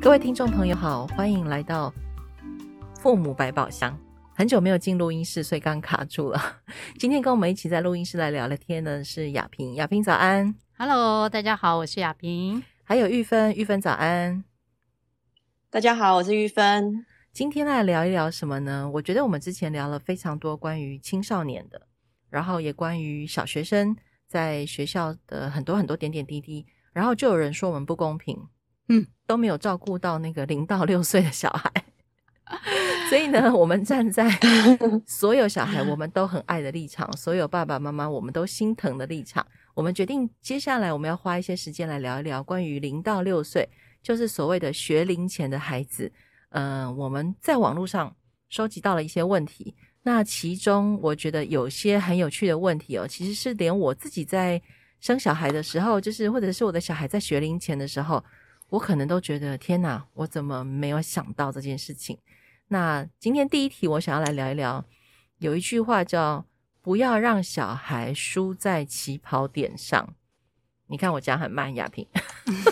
各位听众朋友好，欢迎来到父母百宝箱。很久没有进录音室，所以刚卡住了。今天跟我们一起在录音室来聊聊天的是亚萍，亚萍早安，Hello，大家好，我是亚萍。还有玉芬，玉芬早安，大家好，我是玉芬。今天来聊一聊什么呢？我觉得我们之前聊了非常多关于青少年的，然后也关于小学生在学校的很多很多点点滴滴，然后就有人说我们不公平，嗯，都没有照顾到那个零到六岁的小孩。所以呢，我们站在 所有小孩我们都很爱的立场，所有爸爸妈妈我们都心疼的立场，我们决定接下来我们要花一些时间来聊一聊关于零到六岁，就是所谓的学龄前的孩子。嗯、呃，我们在网络上收集到了一些问题，那其中我觉得有些很有趣的问题哦，其实是连我自己在生小孩的时候，就是或者是我的小孩在学龄前的时候，我可能都觉得天哪，我怎么没有想到这件事情？那今天第一题，我想要来聊一聊，有一句话叫“不要让小孩输在起跑点上”。你看我讲很慢，亚萍，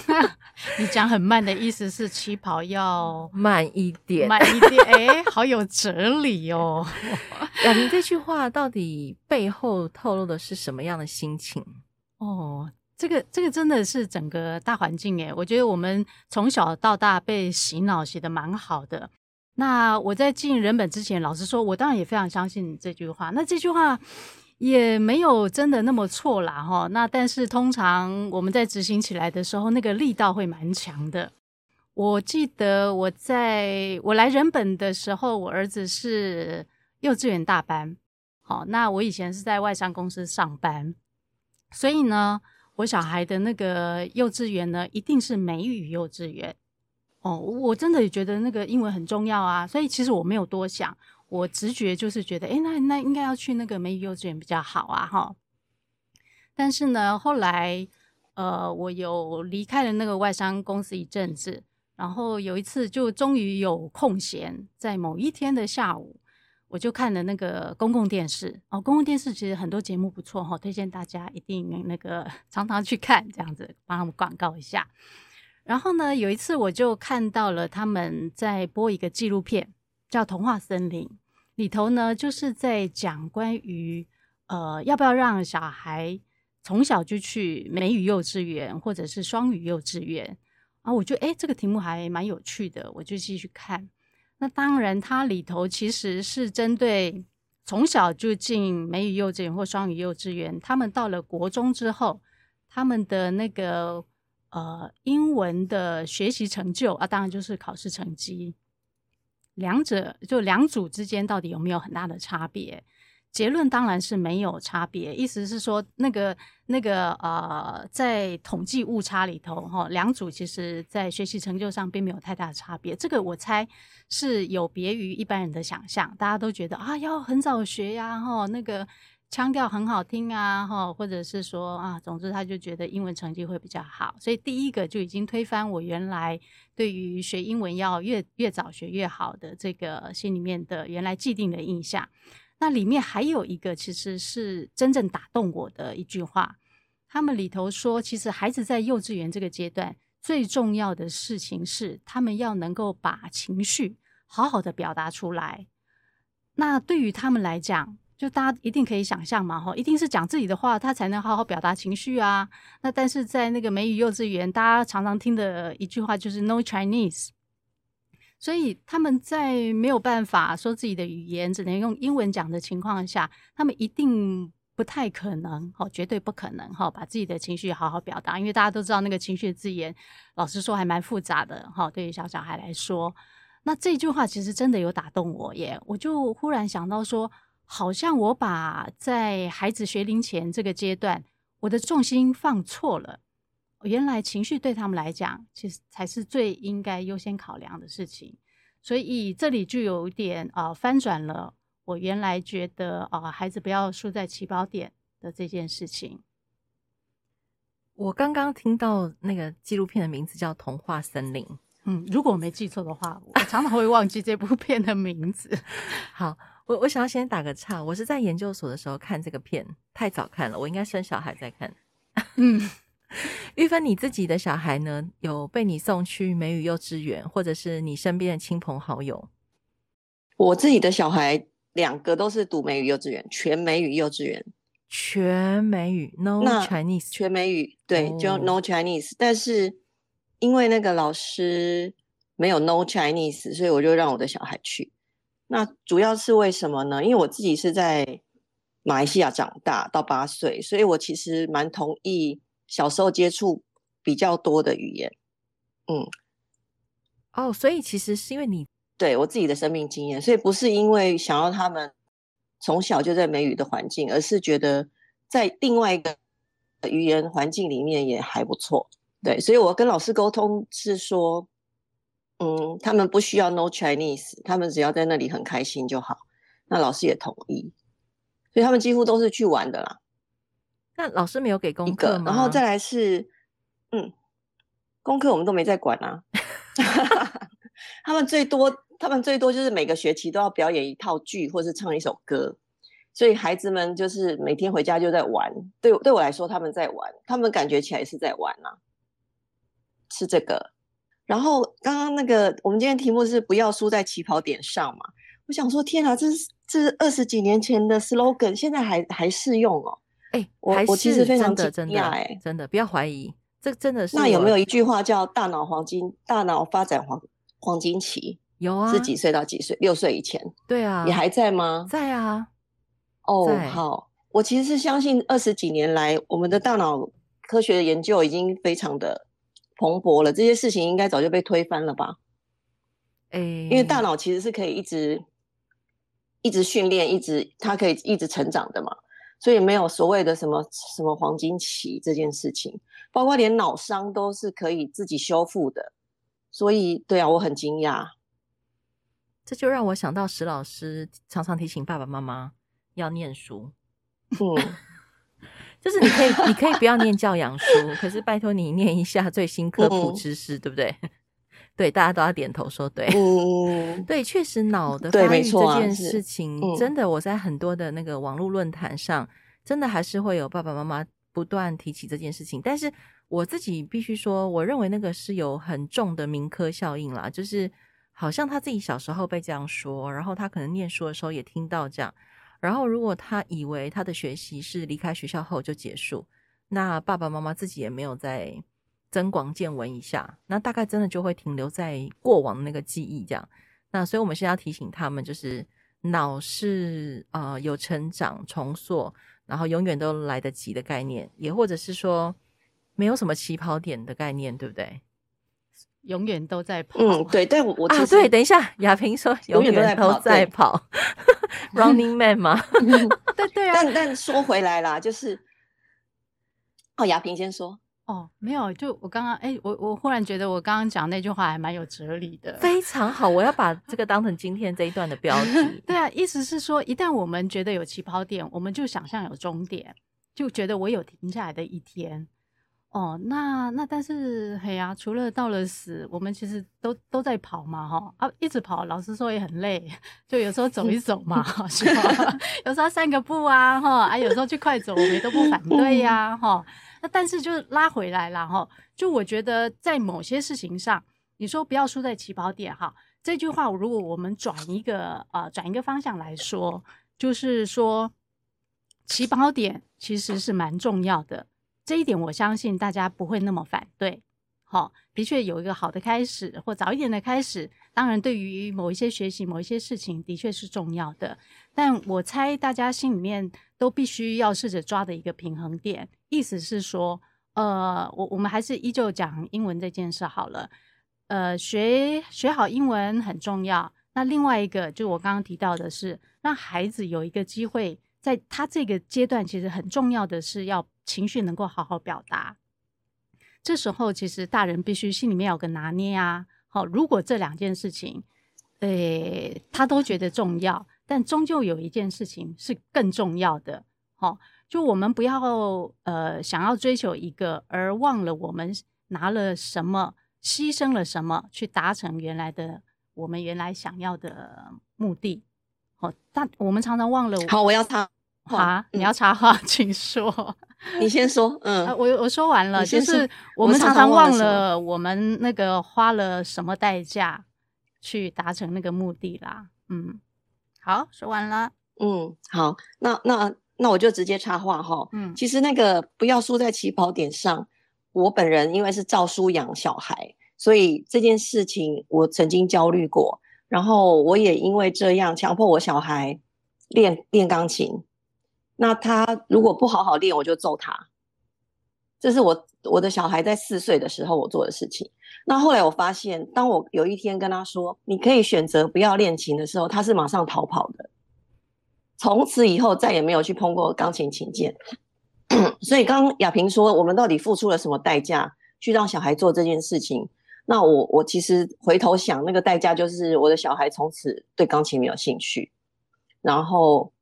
你讲很慢的意思是起跑要慢一点，慢一点。哎，好有哲理哦。亚萍这句话到底背后透露的是什么样的心情？哦，这个这个真的是整个大环境诶，我觉得我们从小到大被洗脑洗得蛮好的。那我在进人本之前，老实说，我当然也非常相信这句话。那这句话也没有真的那么错啦，哈。那但是通常我们在执行起来的时候，那个力道会蛮强的。我记得我在我来人本的时候，我儿子是幼稚园大班，好，那我以前是在外商公司上班，所以呢，我小孩的那个幼稚园呢，一定是美语幼稚园。哦，我真的也觉得那个英文很重要啊，所以其实我没有多想，我直觉就是觉得，诶，那那应该要去那个美语幼稚园比较好啊，哈。但是呢，后来，呃，我有离开了那个外商公司一阵子，然后有一次就终于有空闲，在某一天的下午，我就看了那个公共电视。哦，公共电视其实很多节目不错哈，推荐大家一定那个 常常去看，这样子帮他们广告一下。然后呢，有一次我就看到了他们在播一个纪录片，叫《童话森林》，里头呢就是在讲关于呃要不要让小孩从小就去美语幼稚园或者是双语幼稚园。啊我觉得诶这个题目还蛮有趣的，我就继续看。那当然，它里头其实是针对从小就进美语幼稚园或双语幼稚园，他们到了国中之后，他们的那个。呃，英文的学习成就啊，当然就是考试成绩。两者就两组之间到底有没有很大的差别？结论当然是没有差别。意思是说，那个那个呃，在统计误差里头，哈，两组其实在学习成就上并没有太大的差别。这个我猜是有别于一般人的想象，大家都觉得啊，要很早学呀，哈，那个。腔调很好听啊，哈，或者是说啊，总之他就觉得英文成绩会比较好，所以第一个就已经推翻我原来对于学英文要越越早学越好的这个心里面的原来既定的印象。那里面还有一个其实是真正打动我的一句话，他们里头说，其实孩子在幼稚园这个阶段最重要的事情是，他们要能够把情绪好好的表达出来。那对于他们来讲，就大家一定可以想象嘛，哈，一定是讲自己的话，他才能好好表达情绪啊。那但是在那个美语幼稚园，大家常常听的一句话就是 “No Chinese”，所以他们在没有办法说自己的语言，只能用英文讲的情况下，他们一定不太可能，哈，绝对不可能，哈，把自己的情绪好好表达。因为大家都知道那个情绪字眼，老实说还蛮复杂的，哈，对于小小孩来说，那这句话其实真的有打动我耶。我就忽然想到说。好像我把在孩子学龄前这个阶段，我的重心放错了。原来情绪对他们来讲，其实才是最应该优先考量的事情。所以这里就有一点啊、呃，翻转了我原来觉得啊、呃，孩子不要输在起跑点的这件事情。我刚刚听到那个纪录片的名字叫《童话森林》。嗯，如果我没记错的话，我常常会忘记这部片的名字。好。我我想要先打个岔，我是在研究所的时候看这个片，太早看了，我应该生小孩再看。嗯，玉芬，你自己的小孩呢？有被你送去美语幼稚园，或者是你身边的亲朋好友？我自己的小孩两个都是读美语幼稚园，全美语幼稚园，全美语，No Chinese，全美语，对，oh. 就 No Chinese。但是因为那个老师没有 No Chinese，所以我就让我的小孩去。那主要是为什么呢？因为我自己是在马来西亚长大到八岁，所以我其实蛮同意。小时候接触比较多的语言，嗯，哦，所以其实是因为你对我自己的生命经验，所以不是因为想要他们从小就在美语的环境，而是觉得在另外一个语言环境里面也还不错。对，所以我跟老师沟通是说，嗯，他们不需要 know Chinese，他们只要在那里很开心就好。那老师也同意，所以他们几乎都是去玩的啦。那老师没有给功课吗？然后再来是，嗯，功课我们都没在管啊。他们最多，他们最多就是每个学期都要表演一套剧，或是唱一首歌。所以孩子们就是每天回家就在玩。对，对我来说，他们在玩，他们感觉起来是在玩啊。是这个。然后刚刚那个，我们今天题目是不要输在起跑点上嘛。我想说，天啊，这是这是二十几年前的 slogan，现在还还适用哦。哎、欸，我我其实非常惊讶，哎，真的不要怀疑，这真的是。那有没有一句话叫“大脑黄金，大脑发展黄黄金期”？有啊，是几岁到几岁？六岁以前。对啊，你还在吗？在啊。哦，好，我其实是相信二十几年来，我们的大脑科学的研究已经非常的蓬勃了，这些事情应该早就被推翻了吧？哎、欸，因为大脑其实是可以一直一直训练，一直它可以一直成长的嘛。所以没有所谓的什么什么黄金期这件事情，包括连脑伤都是可以自己修复的。所以，对啊，我很惊讶。这就让我想到石老师常常提醒爸爸妈妈要念书。嗯，就是你可以，你可以不要念教养书，可是拜托你念一下最新科普知识，嗯、对不对？对，大家都要点头说对。嗯，对，确实脑的发育这件事情，啊、真的，我在很多的那个网络论坛上，真的还是会有爸爸妈妈不断提起这件事情。但是我自己必须说，我认为那个是有很重的民科效应啦，就是好像他自己小时候被这样说，然后他可能念书的时候也听到这样，然后如果他以为他的学习是离开学校后就结束，那爸爸妈妈自己也没有在。增广见闻一下，那大概真的就会停留在过往的那个记忆这样。那所以，我们现在要提醒他们，就是脑是呃有成长重塑，然后永远都来得及的概念，也或者是说没有什么起跑点的概念，对不对？永远都在跑。嗯，对。但我我啊，对，等一下，亚萍说永远都在跑，在跑，Running Man 吗？对对啊。但但说回来啦，就是哦，亚萍先说。哦，没有，就我刚刚，哎，我我忽然觉得我刚刚讲那句话还蛮有哲理的，非常好，我要把这个当成今天这一段的 标题。对啊，意思是说，一旦我们觉得有起跑点，我们就想象有终点，就觉得我有停下来的一天。哦，那那但是，嘿呀、啊，除了到了死，我们其实都都在跑嘛，哈啊，一直跑，老实说也很累，就有时候走一走嘛，是吧？有时候散个步啊，哈啊，有时候去快走，我们也都不反对呀、啊，哈。那但是就拉回来了哈，就我觉得在某些事情上，你说不要输在起跑点哈，这句话如果我们转一个呃转一个方向来说，就是说起跑点其实是蛮重要的，这一点我相信大家不会那么反对。好，的确有一个好的开始或早一点的开始，当然对于某一些学习某一些事情的确是重要的，但我猜大家心里面都必须要试着抓的一个平衡点。意思是说，呃，我我们还是依旧讲英文这件事好了。呃，学学好英文很重要。那另外一个，就我刚刚提到的是，让孩子有一个机会，在他这个阶段，其实很重要的是要情绪能够好好表达。这时候，其实大人必须心里面有个拿捏啊。好，如果这两件事情，诶，他都觉得重要，但终究有一件事情是更重要的。好。就我们不要呃想要追求一个，而忘了我们拿了什么，牺牲了什么，去达成原来的我们原来想要的目的。好，但我们常常忘了。好，我要插话。啊，你要插话，请说。你先说，嗯，我我说完了，就是我们常常忘了我们那个花了什么代价去达成那个目的啦。嗯，好，说完了。嗯，好，那那那我就直接插话哈。嗯，其实那个不要输在起跑点上。我本人因为是照书养小孩，所以这件事情我曾经焦虑过。然后我也因为这样强迫我小孩练练钢琴。那他如果不好好练，我就揍他。这是我我的小孩在四岁的时候我做的事情。那后来我发现，当我有一天跟他说你可以选择不要练琴的时候，他是马上逃跑的。从此以后再也没有去碰过钢琴琴键。所以刚刚亚萍说，我们到底付出了什么代价去让小孩做这件事情？那我我其实回头想，那个代价就是我的小孩从此对钢琴没有兴趣，然后。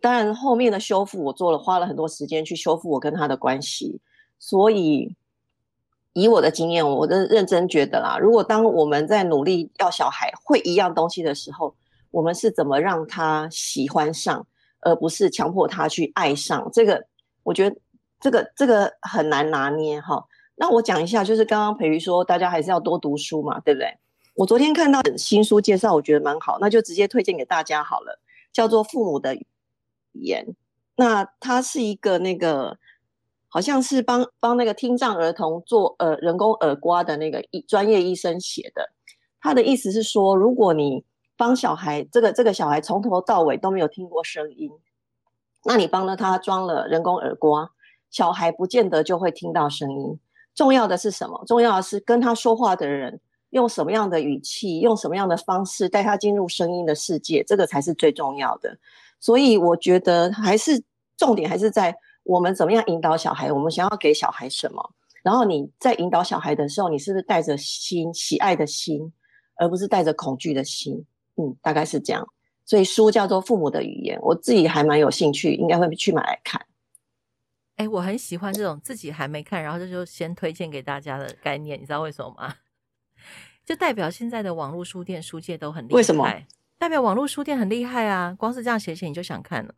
当然，后面的修复我做了，花了很多时间去修复我跟他的关系。所以，以我的经验，我的认真觉得啦，如果当我们在努力要小孩会一样东西的时候，我们是怎么让他喜欢上，而不是强迫他去爱上？这个，我觉得这个这个很难拿捏哈。那我讲一下，就是刚刚培瑜说，大家还是要多读书嘛，对不对？我昨天看到新书介绍，我觉得蛮好，那就直接推荐给大家好了，叫做《父母的》。言，那他是一个那个，好像是帮帮那个听障儿童做呃人工耳刮的那个医专业医生写的。他的意思是说，如果你帮小孩，这个这个小孩从头到尾都没有听过声音，那你帮了他装了人工耳刮，小孩不见得就会听到声音。重要的是什么？重要的是跟他说话的人用什么样的语气，用什么样的方式带他进入声音的世界，这个才是最重要的。所以我觉得还是重点还是在我们怎么样引导小孩，我们想要给小孩什么。然后你在引导小孩的时候，你是不是带着心喜爱的心，而不是带着恐惧的心？嗯，大概是这样。所以书叫做《父母的语言》，我自己还蛮有兴趣，应该会去买来看。哎、欸，我很喜欢这种自己还没看，然后这就先推荐给大家的概念，你知道为什么吗？就代表现在的网络书店书界都很厉害。为什么？代表网络书店很厉害啊！光是这样写写你就想看了。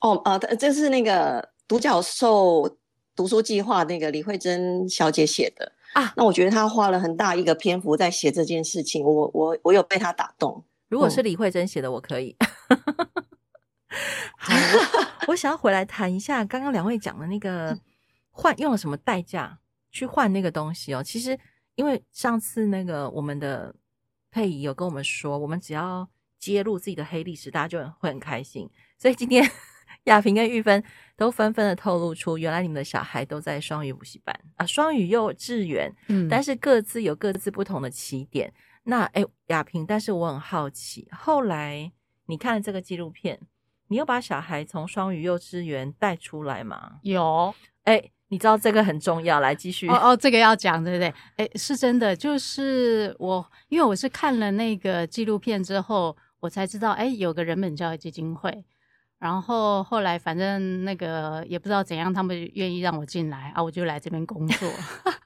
哦，呃，这是那个独角兽读书计划那个李慧珍小姐写的啊。那我觉得她花了很大一个篇幅在写这件事情，我我我有被她打动。如果是李慧珍写的，我可以。好，我想要回来谈一下刚刚两位讲的那个换用了什么代价去换那个东西哦。其实因为上次那个我们的。佩仪有跟我们说，我们只要揭露自己的黑历史，大家就会很开心。所以今天 亚萍跟玉芬都纷纷的透露出，原来你们的小孩都在双语补习班啊，双语幼稚园，嗯，但是各自有各自不同的起点。那诶，亚萍，但是我很好奇，后来你看了这个纪录片，你有把小孩从双语幼稚园带出来吗？有，诶。你知道这个很重要，来继续哦哦，这个要讲对不对？哎，是真的，就是我，因为我是看了那个纪录片之后，我才知道，哎，有个人本教育基金会，然后后来反正那个也不知道怎样，他们愿意让我进来啊，我就来这边工作。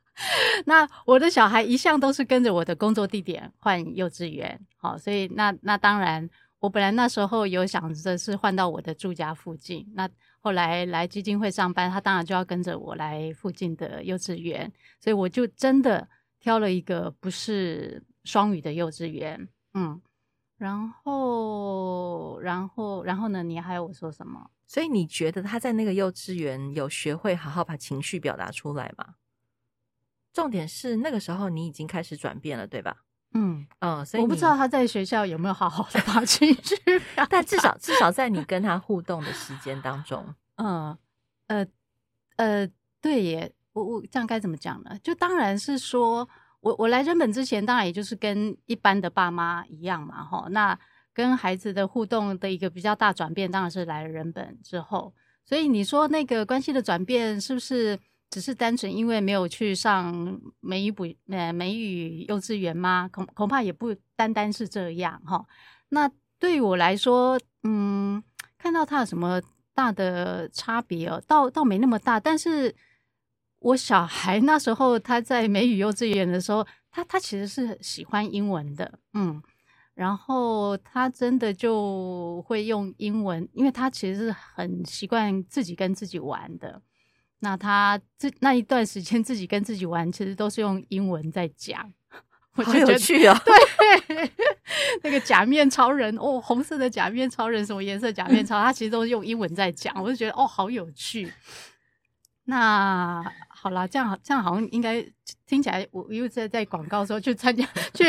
那我的小孩一向都是跟着我的工作地点换幼稚园，好，所以那那当然，我本来那时候有想着是换到我的住家附近，那。后来来基金会上班，他当然就要跟着我来附近的幼稚园，所以我就真的挑了一个不是双语的幼稚园，嗯，然后，然后，然后呢？你还要我说什么？所以你觉得他在那个幼稚园有学会好好把情绪表达出来吗？重点是那个时候你已经开始转变了，对吧？嗯嗯，所以我不知道他在学校有没有好好的把情绪，但至少至少在你跟他互动的时间当中，嗯呃呃，对耶，我我这样该怎么讲呢？就当然是说我我来人本之前，当然也就是跟一般的爸妈一样嘛，哈。那跟孩子的互动的一个比较大转变，当然是来了人本之后。所以你说那个关系的转变，是不是？只是单纯因为没有去上美语补呃美语幼稚园吗？恐恐怕也不单单是这样哈。那对我来说，嗯，看到他有什么大的差别哦，倒倒没那么大。但是我小孩那时候他在美语幼稚园的时候，他他其实是喜欢英文的，嗯。然后他真的就会用英文，因为他其实是很习惯自己跟自己玩的。那他这那一段时间自己跟自己玩，其实都是用英文在讲。我好有趣哦！对，那个假面超人哦，红色的假面超人，什么颜色假面超人？他其实都是用英文在讲，我就觉得哦，好有趣。那好啦，这样这样好像应该听起来，我又在在广告的时候去参加 去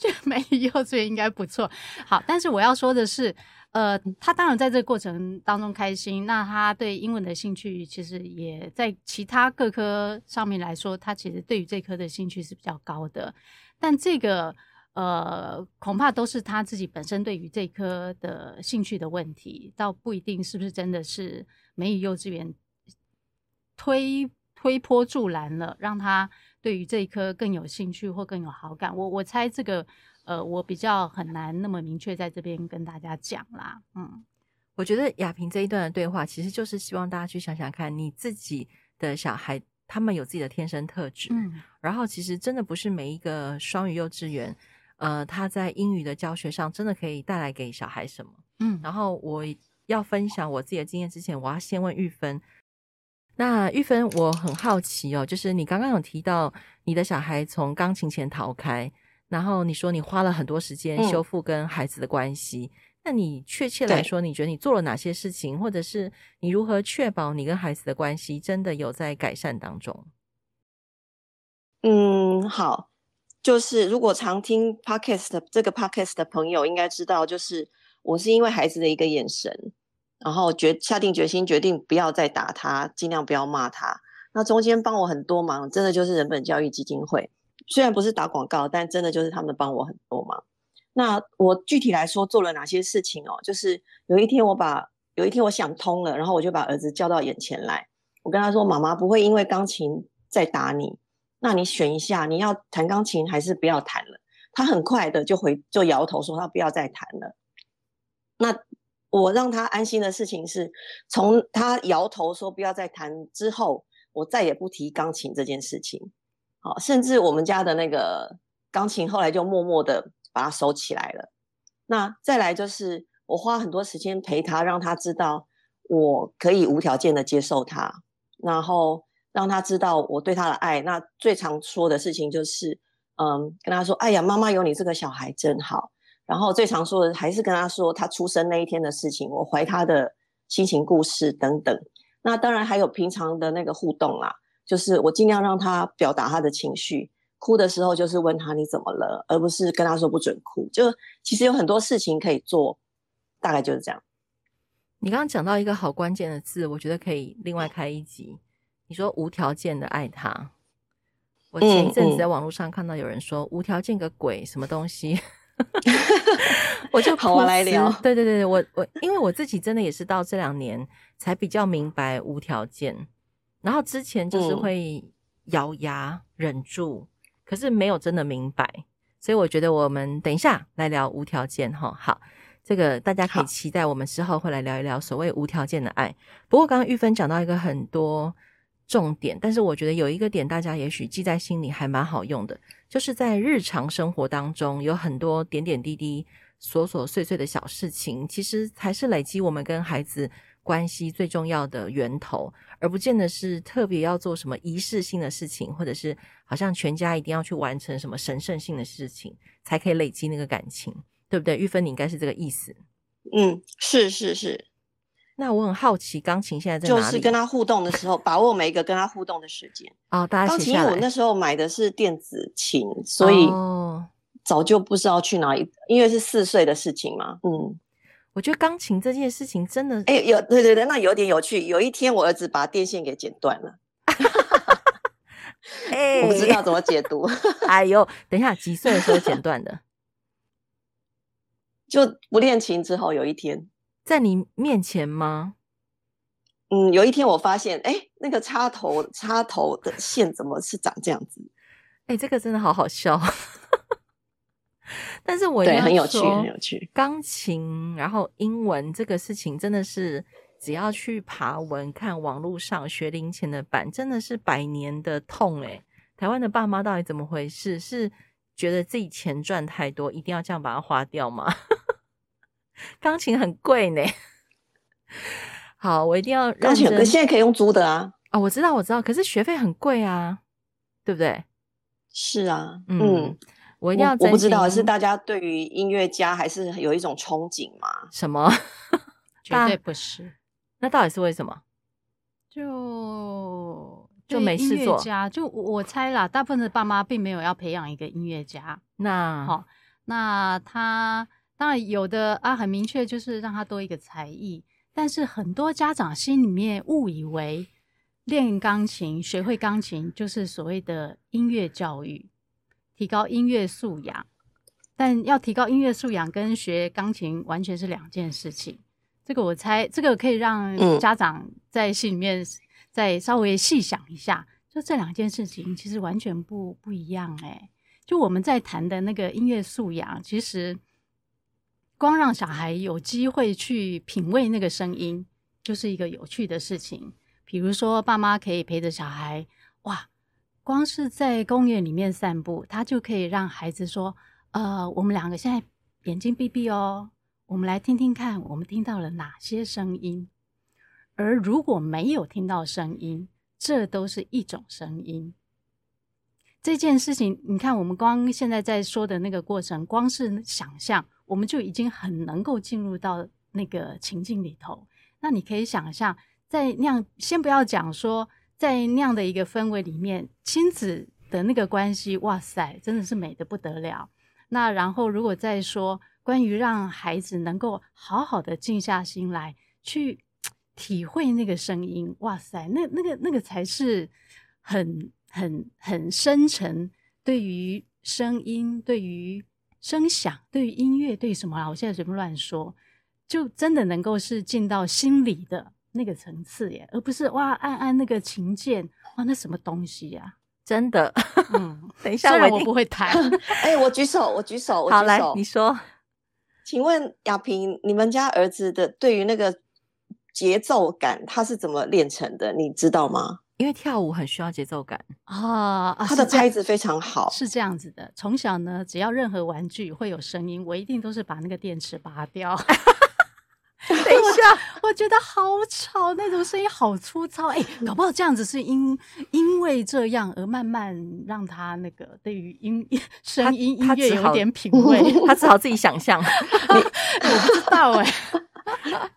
去美语幼稚园应该不错。好，但是我要说的是，呃，他当然在这个过程当中开心，那他对英文的兴趣其实也在其他各科上面来说，他其实对于这科的兴趣是比较高的。但这个呃，恐怕都是他自己本身对于这科的兴趣的问题，倒不一定是不是真的是美语幼稚园推推波助澜了，让他对于这一科更有兴趣或更有好感。我我猜这个呃，我比较很难那么明确在这边跟大家讲啦。嗯，我觉得亚萍这一段的对话，其实就是希望大家去想想看，你自己的小孩。他们有自己的天生特质，嗯，然后其实真的不是每一个双语幼稚园，呃，他在英语的教学上真的可以带来给小孩什么，嗯，然后我要分享我自己的经验之前，我要先问玉芬。那玉芬，我很好奇哦，就是你刚刚有提到你的小孩从钢琴前逃开，然后你说你花了很多时间修复跟孩子的关系。嗯那你确切来说，你觉得你做了哪些事情，或者是你如何确保你跟孩子的关系真的有在改善当中？嗯，好，就是如果常听 podcast 这个 podcast 的朋友应该知道，就是我是因为孩子的一个眼神，然后决下定决心决定不要再打他，尽量不要骂他。那中间帮我很多忙，真的就是人本教育基金会，虽然不是打广告，但真的就是他们帮我很多忙。那我具体来说做了哪些事情哦？就是有一天我把有一天我想通了，然后我就把儿子叫到眼前来，我跟他说：“妈妈不会因为钢琴再打你，那你选一下，你要弹钢琴还是不要弹了？”他很快的就回就摇头说他不要再弹了。那我让他安心的事情是，从他摇头说不要再弹之后，我再也不提钢琴这件事情。甚至我们家的那个钢琴后来就默默的。把它收起来了。那再来就是，我花很多时间陪他，让他知道我可以无条件的接受他，然后让他知道我对他的爱。那最常说的事情就是，嗯，跟他说：“哎呀，妈妈有你这个小孩真好。”然后最常说的还是跟他说他出生那一天的事情，我怀他的心情故事等等。那当然还有平常的那个互动啦，就是我尽量让他表达他的情绪。哭的时候就是问他你怎么了，而不是跟他说不准哭。就其实有很多事情可以做，大概就是这样。你刚刚讲到一个好关键的字，我觉得可以另外开一集。你说无条件的爱他，我前一阵子在网络上看到有人说、嗯嗯、无条件个鬼什么东西，我就跑来聊。对对对，我我因为我自己真的也是到这两年才比较明白无条件，然后之前就是会咬牙忍住。可是没有真的明白，所以我觉得我们等一下来聊无条件哈。好，这个大家可以期待，我们之后会来聊一聊所谓无条件的爱。不过刚刚玉芬讲到一个很多重点，但是我觉得有一个点大家也许记在心里还蛮好用的，就是在日常生活当中有很多点点滴滴、琐琐碎碎的小事情，其实才是累积我们跟孩子关系最重要的源头，而不见得是特别要做什么仪式性的事情，或者是好像全家一定要去完成什么神圣性的事情，才可以累积那个感情，对不对？玉芬，你应该是这个意思。嗯，是是是。那我很好奇，钢琴现在在哪里？就是跟他互动的时候，把握每一个跟他互动的时间。哦，大家。钢琴我那时候买的是电子琴，所以早就不知道去哪里，因为是四岁的事情嘛。嗯。我觉得钢琴这件事情真的，哎、欸，有对对对，那有点有趣。有一天，我儿子把电线给剪断了，哎、欸，我不知道怎么解读。哎呦，等一下，几岁的时候剪断的？就不练琴之后，有一天，在你面前吗？嗯，有一天我发现，哎、欸，那个插头插头的线怎么是长这样子？哎、欸，这个真的好好笑。但是我对很有趣，很有趣。钢琴，然后英文这个事情，真的是只要去爬文、看网络上学龄前的版，真的是百年的痛诶。台湾的爸妈到底怎么回事？是觉得自己钱赚太多，一定要这样把它花掉吗？钢琴很贵呢。好，我一定要钢琴，可现在可以用租的啊。哦，我知道，我知道，可是学费很贵啊，对不对？是啊，嗯，嗯，我一定要我。我不知道是大家对于音乐家还是有一种憧憬吗？什么？绝对不是。那到底是为什么？就就没事做。家就我猜啦，大部分的爸妈并没有要培养一个音乐家。那好，那他当然有的啊，很明确就是让他多一个才艺。但是很多家长心里面误以为练钢琴、学会钢琴就是所谓的音乐教育，提高音乐素养。但要提高音乐素养跟学钢琴完全是两件事情。这个我猜，这个可以让家长在心里面再稍微细想一下，就这两件事情其实完全不不一样诶。就我们在谈的那个音乐素养，其实。光让小孩有机会去品味那个声音，就是一个有趣的事情。比如说，爸妈可以陪着小孩，哇，光是在公园里面散步，他就可以让孩子说：“呃，我们两个现在眼睛闭闭哦，我们来听听看，我们听到了哪些声音。而如果没有听到声音，这都是一种声音。这件事情，你看，我们光现在在说的那个过程，光是想象。”我们就已经很能够进入到那个情境里头。那你可以想象，在那样，先不要讲说，在那样的一个氛围里面，亲子的那个关系，哇塞，真的是美的不得了。那然后，如果再说关于让孩子能够好好的静下心来去体会那个声音，哇塞，那那个那个才是很很很深沉，对于声音，对于。声响对于音乐对于什么啊？我现在随便乱说，就真的能够是进到心里的那个层次耶，而不是哇按按那个琴键哇那什么东西呀、啊？真的，嗯，等一下虽然我不会弹，哎、欸，我举手，我举手，我举手，好来，你说，请问亚萍，你们家儿子的对于那个节奏感，他是怎么练成的？你知道吗？因为跳舞很需要节奏感啊，他的拍子非常好，是这样子的。从小呢，只要任何玩具会有声音，我一定都是把那个电池拔掉。等一下，我觉得好吵，那种声音好粗糙。哎、欸，搞不好这样子是因因为这样而慢慢让他那个对于音 声音音乐有点品味，他只好自己想象。我不知道哎、欸。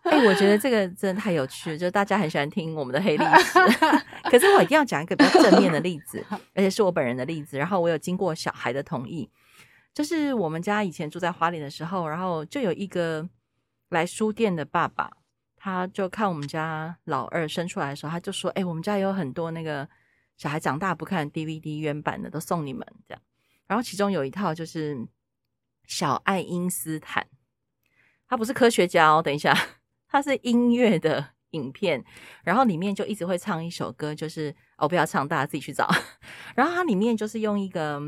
哎、欸，我觉得这个真的太有趣了，就大家很喜欢听我们的黑历史。可是我一定要讲一个比较正面的例子，而且是我本人的例子。然后我有经过小孩的同意，就是我们家以前住在花莲的时候，然后就有一个来书店的爸爸，他就看我们家老二生出来的时候，他就说：“哎、我们家有很多那个小孩长大不看 DVD 原版的，都送你们这样。”然后其中有一套就是小爱因斯坦。他不是科学家哦，等一下，他是音乐的影片，然后里面就一直会唱一首歌，就是哦，不要唱，大家自己去找。然后它里面就是用一个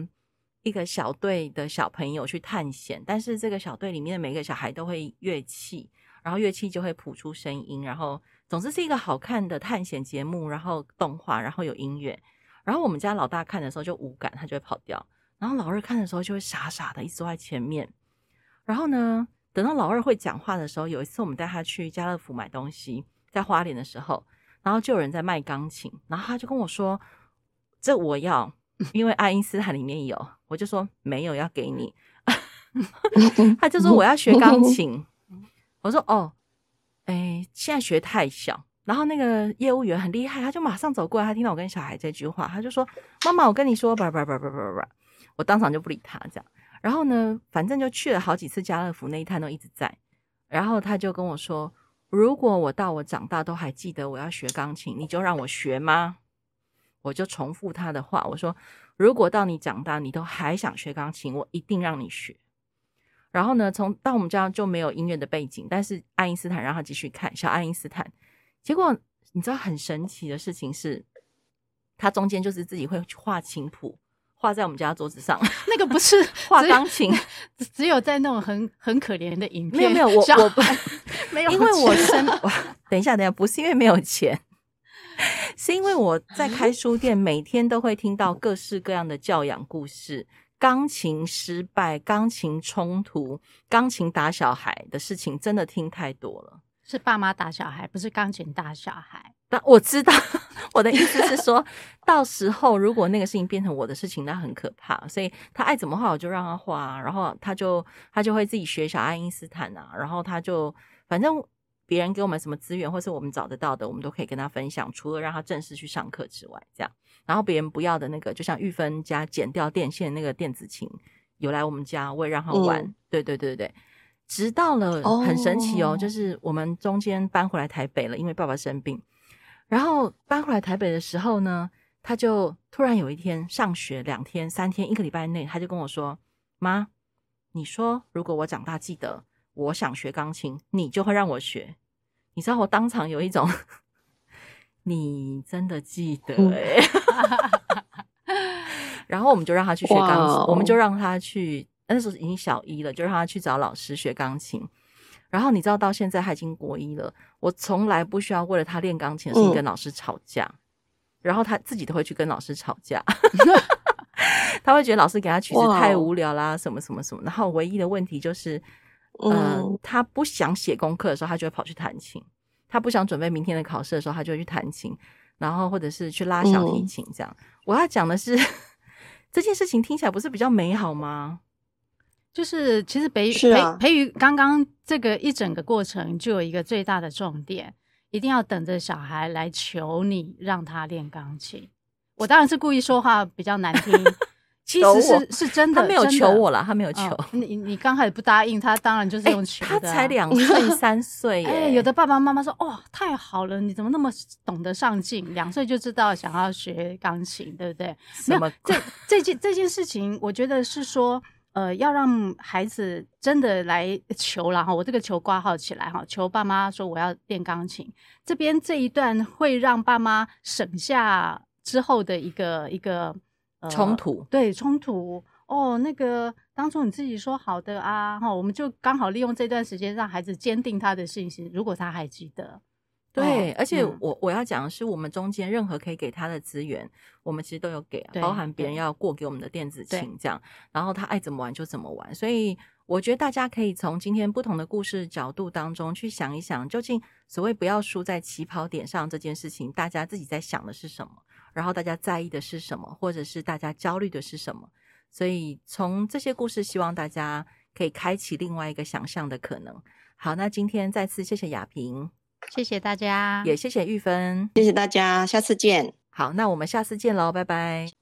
一个小队的小朋友去探险，但是这个小队里面的每个小孩都会乐器，然后乐器就会谱出声音，然后总之是一个好看的探险节目，然后动画，然后有音乐。然后我们家老大看的时候就无感，他就会跑掉，然后老二看的时候就会傻傻的一直坐在前面，然后呢，等到老二会讲话的时候，有一次我们带他去家乐福买东西，在花莲的时候，然后就有人在卖钢琴，然后他就跟我说：“这我要，因为爱因斯坦里面有。”我就说：“没有，要给你。”他就说：“我要学钢 琴。”我说：“哦，哎，现在学太小。”然后那个业务员很厉害，他就马上走过来，他听到我跟小孩这句话，他就说：“妈妈，我跟你说，叭叭叭叭叭叭。”我当场就不理他，这样。然后呢，反正就去了好几次家乐福，那一摊都一直在。然后他就跟我说：“如果我到我长大都还记得我要学钢琴，你就让我学吗？”我就重复他的话，我说：“如果到你长大你都还想学钢琴，我一定让你学。”然后呢，从到我们家就没有音乐的背景，但是爱因斯坦让他继续看小爱因斯坦。结果你知道很神奇的事情是，他中间就是自己会画琴谱。画在我们家桌子上，那个不是画钢琴，只有在那种很很可怜的影片。没有没有，我我不没有，因为我生 等一下等一下，不是因为没有钱，是因为我在开书店，每天都会听到各式各样的教养故事，钢琴失败、钢琴冲突、钢琴打小孩的事情，真的听太多了。是爸妈打小孩，不是钢琴打小孩。但我知道，我的意思是说，到时候如果那个事情变成我的事情，那很可怕。所以他爱怎么画，我就让他画，然后他就他就会自己学小爱因斯坦啊，然后他就反正别人给我们什么资源，或是我们找得到的，我们都可以跟他分享。除了让他正式去上课之外，这样。然后别人不要的那个，就像玉芬家剪掉电线那个电子琴，有来我们家，我也让他玩。嗯、对对对对，直到了很神奇哦，哦就是我们中间搬回来台北了，因为爸爸生病。然后搬回来台北的时候呢，他就突然有一天上学两天、三天、一个礼拜内，他就跟我说：“妈，你说如果我长大记得我想学钢琴，你就会让我学。”你知道我当场有一种，你真的记得哎、欸。然后我们就让他去学钢琴，Wow. 我们就让他去，那时候已经小一了，就让他去找老师学钢琴。然后你知道，到现在他已经国一了，我从来不需要为了他练钢琴的事情跟老师吵架，嗯、然后他自己都会去跟老师吵架，他会觉得老师给他曲子太无聊啦，什么什么什么。然后唯一的问题就是，嗯、呃，他不想写功课的时候，他就会跑去弹琴；他不想准备明天的考试的时候，他就会去弹琴，然后或者是去拉小提琴。这样，嗯、我要讲的是，这件事情听起来不是比较美好吗？就是其实培培培育刚刚这个一整个过程就有一个最大的重点，一定要等着小孩来求你让他练钢琴。我当然是故意说话比较难听，其实是是真的，他没有求我了，他没有求。哦、你你刚开始不答应他，当然就是用求的、啊欸。他才两岁 三岁，哎，有的爸爸妈妈说：“哇，太好了，你怎么那么懂得上进？两岁就知道想要学钢琴，对不对？”什么？这这件这件事情，我觉得是说。呃，要让孩子真的来求了哈，我这个求挂号起来哈，求爸妈说我要练钢琴。这边这一段会让爸妈省下之后的一个一个呃冲突，对冲突哦。那个当初你自己说好的啊，哈，我们就刚好利用这段时间让孩子坚定他的信心。如果他还记得。对，而且我我要讲的是，我们中间任何可以给他的资源，我们其实都有给，包含别人要过给我们的电子琴这样，然后他爱怎么玩就怎么玩。所以我觉得大家可以从今天不同的故事角度当中去想一想，究竟所谓不要输在起跑点上这件事情，大家自己在想的是什么，然后大家在意的是什么，或者是大家焦虑的是什么。所以从这些故事，希望大家可以开启另外一个想象的可能。好，那今天再次谢谢雅萍。谢谢大家，也谢谢玉芬，谢谢大家，下次见。好，那我们下次见喽，拜拜。